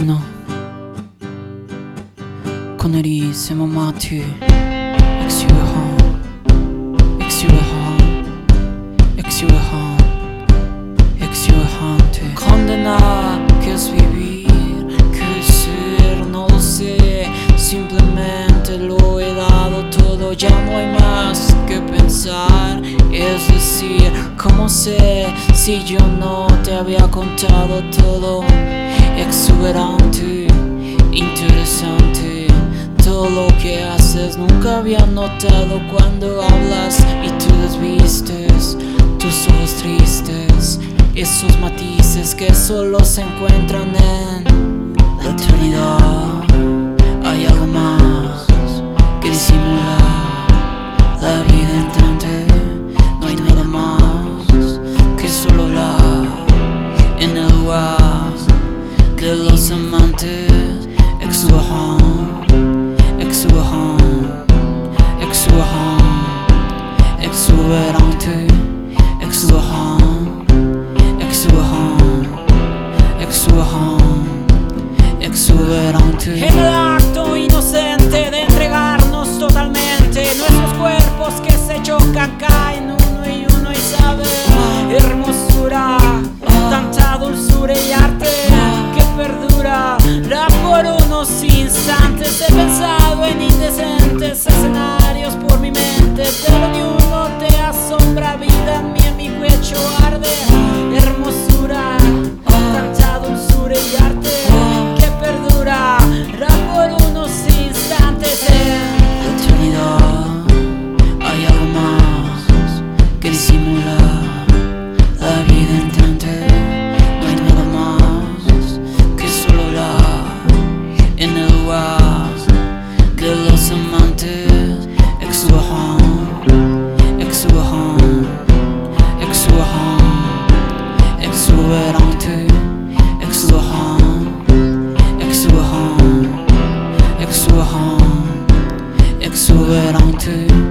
Kuno Connery, c'est mon matu Exuberant Exuberant Exuberant Exuberante Condena que es vivir Que ser, no lo sé Simplemente lo he dado todo Ya no hay más que pensar Es decir, ¿cómo sé Si yo no te había contado todo Exuberante Interesante todo lo que haces nunca había notado cuando hablas y tú desvistes tus ojos tristes, esos matices que solo se encuentran en la eternidad. exuberante, exuberant, exuberant, exuberant, exuberante. El acto inocente de entregarnos totalmente, nuestros cuerpos que se chocan caen uno y uno y sabe hermosura, tanta dulzura y arte que perdura. La por unos instantes he pensado en indecentes escenarios por mi too.